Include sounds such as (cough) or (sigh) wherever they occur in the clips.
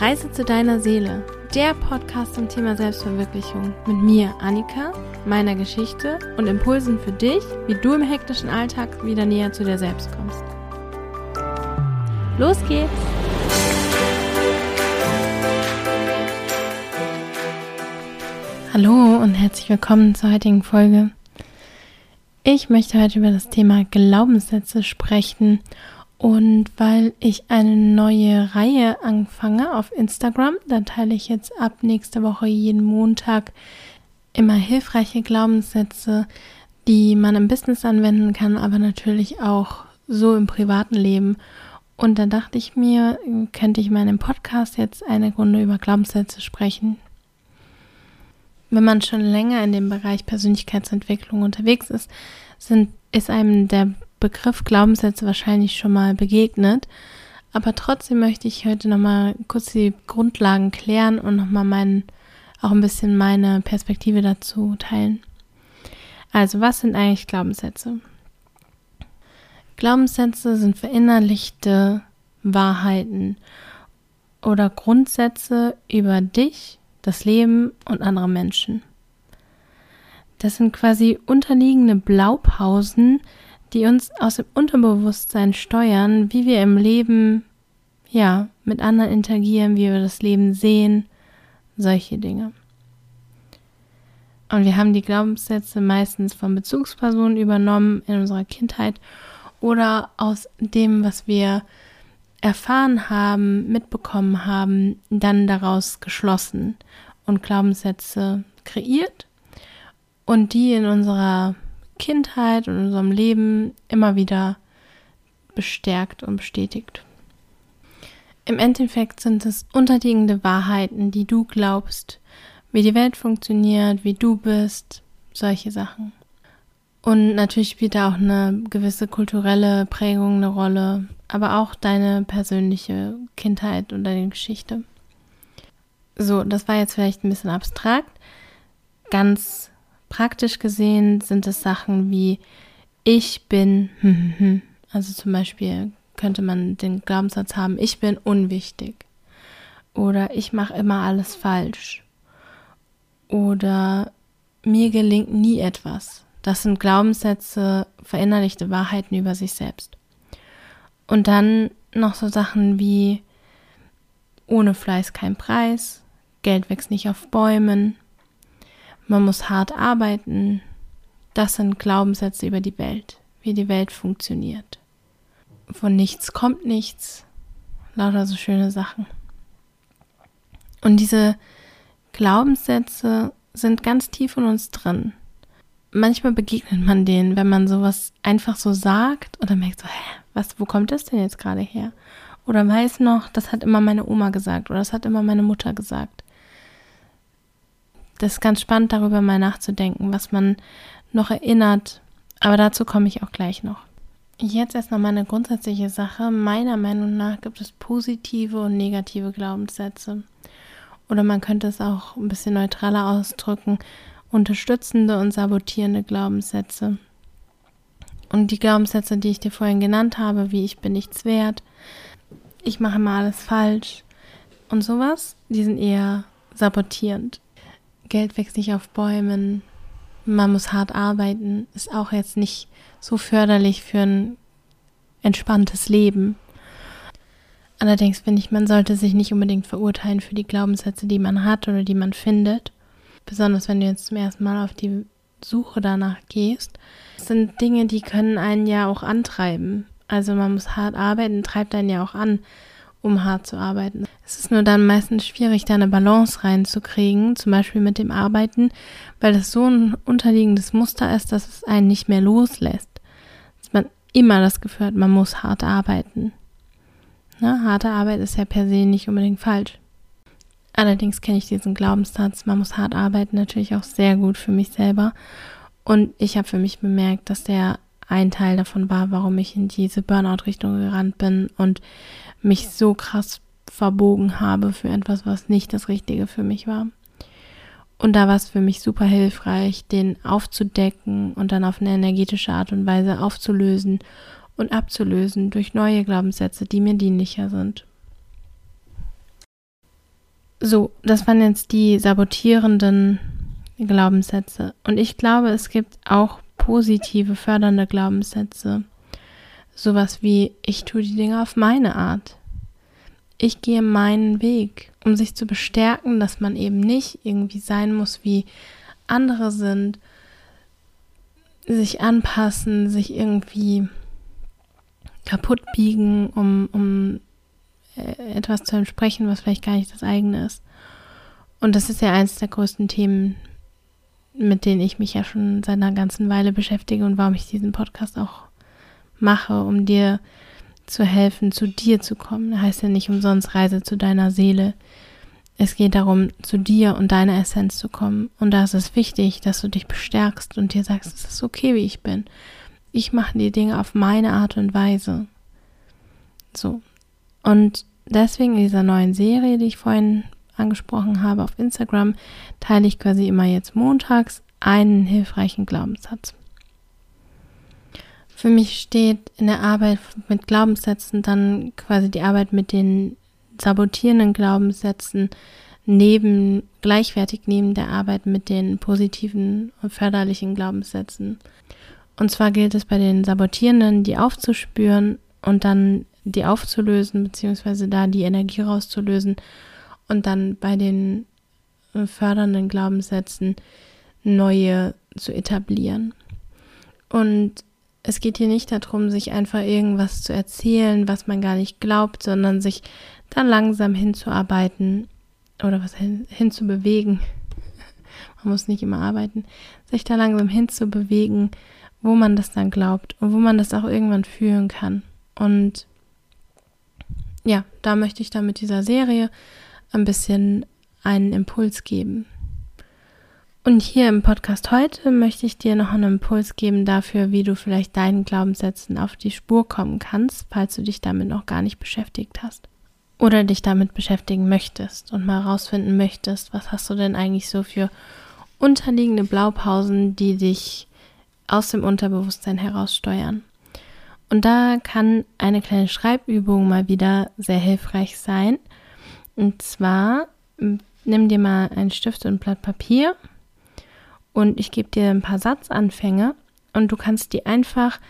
Reise zu deiner Seele, der Podcast zum Thema Selbstverwirklichung mit mir, Annika, meiner Geschichte und Impulsen für dich, wie du im hektischen Alltag wieder näher zu dir selbst kommst. Los geht's! Hallo und herzlich willkommen zur heutigen Folge. Ich möchte heute über das Thema Glaubenssätze sprechen und weil ich eine neue Reihe anfange auf Instagram, da teile ich jetzt ab nächste Woche jeden Montag immer hilfreiche Glaubenssätze, die man im Business anwenden kann, aber natürlich auch so im privaten Leben. Und da dachte ich mir, könnte ich in meinem Podcast jetzt eine Runde über Glaubenssätze sprechen. Wenn man schon länger in dem Bereich Persönlichkeitsentwicklung unterwegs ist, sind, ist einem der Begriff Glaubenssätze wahrscheinlich schon mal begegnet. Aber trotzdem möchte ich heute nochmal kurz die Grundlagen klären und nochmal meinen, auch ein bisschen meine Perspektive dazu teilen. Also, was sind eigentlich Glaubenssätze? Glaubenssätze sind verinnerlichte Wahrheiten oder Grundsätze über dich, das Leben und andere Menschen. Das sind quasi unterliegende Blaupausen, die uns aus dem Unterbewusstsein steuern, wie wir im Leben, ja, mit anderen interagieren, wie wir das Leben sehen, solche Dinge. Und wir haben die Glaubenssätze meistens von Bezugspersonen übernommen in unserer Kindheit oder aus dem, was wir erfahren haben, mitbekommen haben, dann daraus geschlossen und Glaubenssätze kreiert und die in unserer Kindheit und unserem Leben immer wieder bestärkt und bestätigt. Im Endeffekt sind es unterliegende Wahrheiten, die du glaubst, wie die Welt funktioniert, wie du bist, solche Sachen. Und natürlich spielt da auch eine gewisse kulturelle Prägung eine Rolle, aber auch deine persönliche Kindheit und deine Geschichte. So, das war jetzt vielleicht ein bisschen abstrakt. Ganz Praktisch gesehen sind es Sachen wie ich bin, also zum Beispiel könnte man den Glaubenssatz haben, ich bin unwichtig oder ich mache immer alles falsch oder mir gelingt nie etwas. Das sind Glaubenssätze, verinnerlichte Wahrheiten über sich selbst. Und dann noch so Sachen wie ohne Fleiß kein Preis, Geld wächst nicht auf Bäumen, man muss hart arbeiten. Das sind Glaubenssätze über die Welt, wie die Welt funktioniert. Von nichts kommt nichts. Lauter so schöne Sachen. Und diese Glaubenssätze sind ganz tief in uns drin. Manchmal begegnet man denen, wenn man sowas einfach so sagt oder merkt so, hä, was, wo kommt das denn jetzt gerade her? Oder weiß noch, das hat immer meine Oma gesagt oder das hat immer meine Mutter gesagt das ist ganz spannend, darüber mal nachzudenken, was man noch erinnert. Aber dazu komme ich auch gleich noch. Jetzt erst noch mal eine grundsätzliche Sache. Meiner Meinung nach gibt es positive und negative Glaubenssätze. Oder man könnte es auch ein bisschen neutraler ausdrücken. Unterstützende und sabotierende Glaubenssätze. Und die Glaubenssätze, die ich dir vorhin genannt habe, wie ich bin nichts wert, ich mache mal alles falsch und sowas, die sind eher sabotierend. Geld wächst nicht auf Bäumen, man muss hart arbeiten, ist auch jetzt nicht so förderlich für ein entspanntes Leben. Allerdings finde ich, man sollte sich nicht unbedingt verurteilen für die Glaubenssätze, die man hat oder die man findet. Besonders wenn du jetzt zum ersten Mal auf die Suche danach gehst. Das sind Dinge, die können einen ja auch antreiben. Also man muss hart arbeiten, treibt einen ja auch an um hart zu arbeiten. Es ist nur dann meistens schwierig, da eine Balance reinzukriegen, zum Beispiel mit dem Arbeiten, weil das so ein unterliegendes Muster ist, dass es einen nicht mehr loslässt. Dass man immer das Gefühl hat, man muss hart arbeiten. Ne? Harte Arbeit ist ja per se nicht unbedingt falsch. Allerdings kenne ich diesen Glaubenssatz, man muss hart arbeiten, natürlich auch sehr gut für mich selber. Und ich habe für mich bemerkt, dass der ein Teil davon war, warum ich in diese Burnout-Richtung gerannt bin und mich so krass verbogen habe für etwas, was nicht das Richtige für mich war. Und da war es für mich super hilfreich, den aufzudecken und dann auf eine energetische Art und Weise aufzulösen und abzulösen durch neue Glaubenssätze, die mir dienlicher sind. So, das waren jetzt die sabotierenden Glaubenssätze. Und ich glaube, es gibt auch positive, fördernde Glaubenssätze. Sowas wie, ich tue die Dinge auf meine Art. Ich gehe meinen Weg, um sich zu bestärken, dass man eben nicht irgendwie sein muss, wie andere sind, sich anpassen, sich irgendwie kaputt biegen, um, um äh, etwas zu entsprechen, was vielleicht gar nicht das eigene ist. Und das ist ja eines der größten Themen, mit denen ich mich ja schon seit einer ganzen Weile beschäftige und warum ich diesen Podcast auch mache, um dir zu helfen, zu dir zu kommen. Das heißt ja nicht umsonst Reise zu deiner Seele. Es geht darum, zu dir und deiner Essenz zu kommen. Und da ist es wichtig, dass du dich bestärkst und dir sagst, es ist okay, wie ich bin. Ich mache die Dinge auf meine Art und Weise. So. Und deswegen in dieser neuen Serie, die ich vorhin angesprochen habe auf Instagram, teile ich quasi immer jetzt montags einen hilfreichen Glaubenssatz. Für mich steht in der Arbeit mit Glaubenssätzen dann quasi die Arbeit mit den sabotierenden Glaubenssätzen neben, gleichwertig neben der Arbeit mit den positiven und förderlichen Glaubenssätzen. Und zwar gilt es bei den Sabotierenden, die aufzuspüren und dann die aufzulösen, beziehungsweise da die Energie rauszulösen und dann bei den äh, fördernden Glaubenssätzen neue zu etablieren. Und es geht hier nicht darum, sich einfach irgendwas zu erzählen, was man gar nicht glaubt, sondern sich dann langsam hinzuarbeiten oder was hin, hinzubewegen. (laughs) man muss nicht immer arbeiten, sich da langsam hinzubewegen, wo man das dann glaubt und wo man das auch irgendwann fühlen kann. Und ja, da möchte ich dann mit dieser Serie ein bisschen einen Impuls geben. Und hier im Podcast heute möchte ich dir noch einen Impuls geben dafür, wie du vielleicht deinen Glaubenssätzen auf die Spur kommen kannst, falls du dich damit noch gar nicht beschäftigt hast. Oder dich damit beschäftigen möchtest und mal rausfinden möchtest, was hast du denn eigentlich so für unterliegende Blaupausen, die dich aus dem Unterbewusstsein heraus steuern. Und da kann eine kleine Schreibübung mal wieder sehr hilfreich sein. Und zwar nimm dir mal einen Stift und ein Blatt Papier und ich gebe dir ein paar Satzanfänge und du kannst die einfach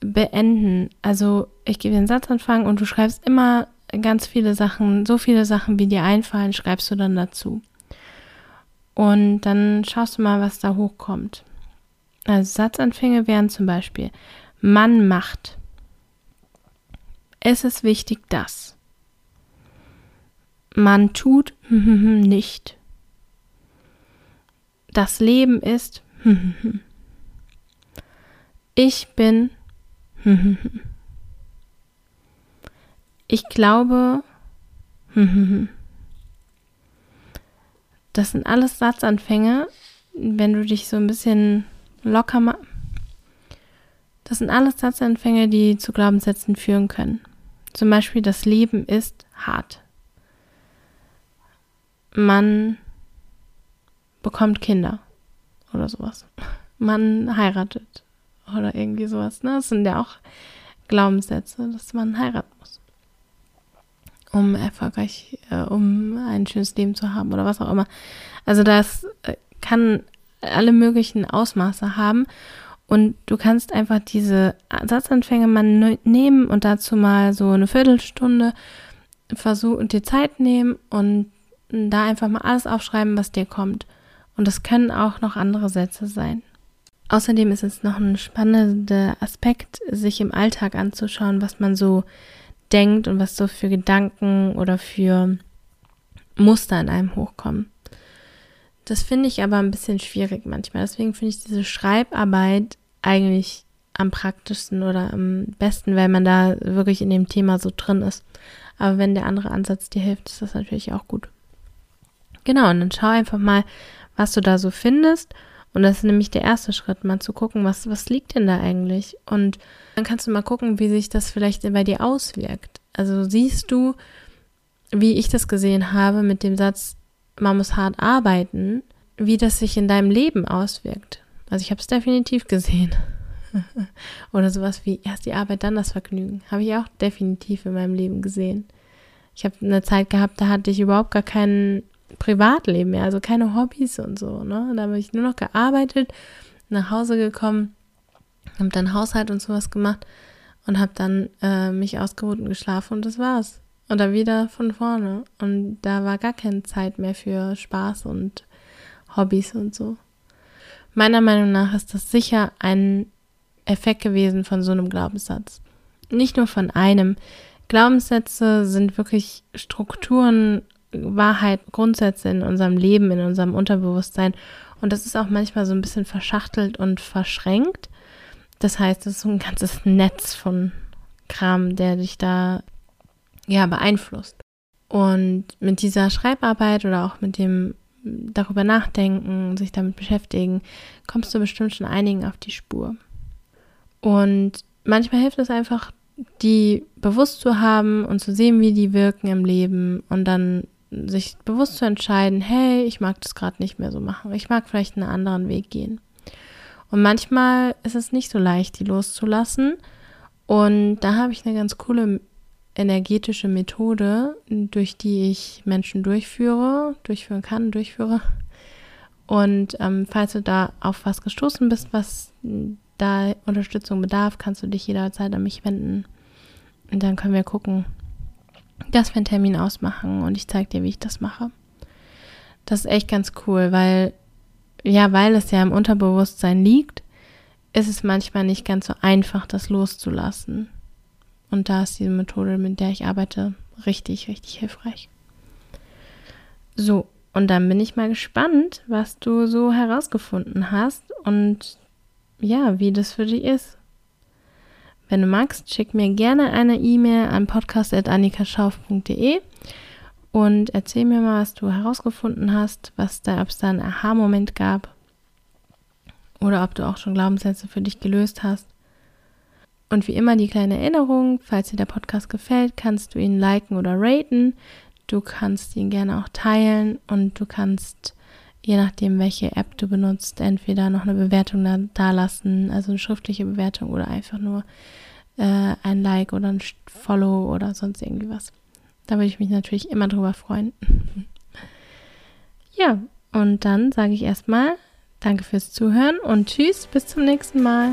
beenden. Also ich gebe dir einen Satzanfang und du schreibst immer ganz viele Sachen, so viele Sachen, wie dir einfallen, schreibst du dann dazu. Und dann schaust du mal, was da hochkommt. Also Satzanfänge wären zum Beispiel Mann macht. Es ist wichtig, dass man tut (laughs) nicht. Das Leben ist ich bin ich glaube das sind alles Satzanfänge, wenn du dich so ein bisschen locker machst das sind alles Satzanfänge, die zu Glaubenssätzen führen können. Zum Beispiel, das Leben ist hart. Man bekommt Kinder oder sowas. Man heiratet oder irgendwie sowas. Ne? Das sind ja auch Glaubenssätze, dass man heiraten muss, um erfolgreich, äh, um ein schönes Leben zu haben oder was auch immer. Also das äh, kann alle möglichen Ausmaße haben und du kannst einfach diese Satzanfänge mal nehmen und dazu mal so eine Viertelstunde versuchen und dir Zeit nehmen und da einfach mal alles aufschreiben, was dir kommt. Und das können auch noch andere Sätze sein. Außerdem ist es noch ein spannender Aspekt, sich im Alltag anzuschauen, was man so denkt und was so für Gedanken oder für Muster in einem hochkommen. Das finde ich aber ein bisschen schwierig manchmal. Deswegen finde ich diese Schreibarbeit eigentlich am praktischsten oder am besten, weil man da wirklich in dem Thema so drin ist. Aber wenn der andere Ansatz dir hilft, ist das natürlich auch gut. Genau, und dann schau einfach mal, was du da so findest. Und das ist nämlich der erste Schritt, mal zu gucken, was, was liegt denn da eigentlich? Und dann kannst du mal gucken, wie sich das vielleicht bei dir auswirkt. Also siehst du, wie ich das gesehen habe mit dem Satz, man muss hart arbeiten, wie das sich in deinem Leben auswirkt. Also ich habe es definitiv gesehen. (laughs) Oder sowas wie erst die Arbeit, dann das Vergnügen. Habe ich auch definitiv in meinem Leben gesehen. Ich habe eine Zeit gehabt, da hatte ich überhaupt gar kein Privatleben mehr, also keine Hobbys und so. Ne? Da habe ich nur noch gearbeitet, nach Hause gekommen, habe dann Haushalt und sowas gemacht und habe dann äh, mich ausgeruht und geschlafen und das war's. Und dann wieder von vorne. Und da war gar keine Zeit mehr für Spaß und Hobbys und so. Meiner Meinung nach ist das sicher ein Effekt gewesen von so einem Glaubenssatz. Nicht nur von einem. Glaubenssätze sind wirklich Strukturen, Wahrheit, Grundsätze in unserem Leben, in unserem Unterbewusstsein. Und das ist auch manchmal so ein bisschen verschachtelt und verschränkt. Das heißt, es ist so ein ganzes Netz von Kram, der dich da ja beeinflusst. Und mit dieser Schreibarbeit oder auch mit dem darüber nachdenken, sich damit beschäftigen, kommst du bestimmt schon einigen auf die Spur. Und manchmal hilft es einfach, die bewusst zu haben und zu sehen, wie die wirken im Leben und dann sich bewusst zu entscheiden, hey, ich mag das gerade nicht mehr so machen. Ich mag vielleicht einen anderen Weg gehen. Und manchmal ist es nicht so leicht, die loszulassen. Und da habe ich eine ganz coole energetische Methode, durch die ich Menschen durchführe, durchführen kann, durchführe. Und ähm, falls du da auf was gestoßen bist, was da Unterstützung bedarf, kannst du dich jederzeit an mich wenden. Und dann können wir gucken, dass wir einen Termin ausmachen und ich zeige dir, wie ich das mache. Das ist echt ganz cool, weil, ja, weil es ja im Unterbewusstsein liegt, ist es manchmal nicht ganz so einfach, das loszulassen. Und da ist diese Methode, mit der ich arbeite, richtig, richtig hilfreich. So, und dann bin ich mal gespannt, was du so herausgefunden hast und ja, wie das für dich ist. Wenn du magst, schick mir gerne eine E-Mail an podcast.annikaschauf.de und erzähl mir mal, was du herausgefunden hast, was da, ob es da einen Aha-Moment gab oder ob du auch schon Glaubenssätze für dich gelöst hast. Und wie immer die kleine Erinnerung, falls dir der Podcast gefällt, kannst du ihn liken oder raten. Du kannst ihn gerne auch teilen und du kannst je nachdem, welche App du benutzt, entweder noch eine Bewertung da, da lassen, also eine schriftliche Bewertung oder einfach nur äh, ein Like oder ein Follow oder sonst irgendwie was. Da würde ich mich natürlich immer drüber freuen. (laughs) ja, und dann sage ich erstmal Danke fürs Zuhören und tschüss, bis zum nächsten Mal.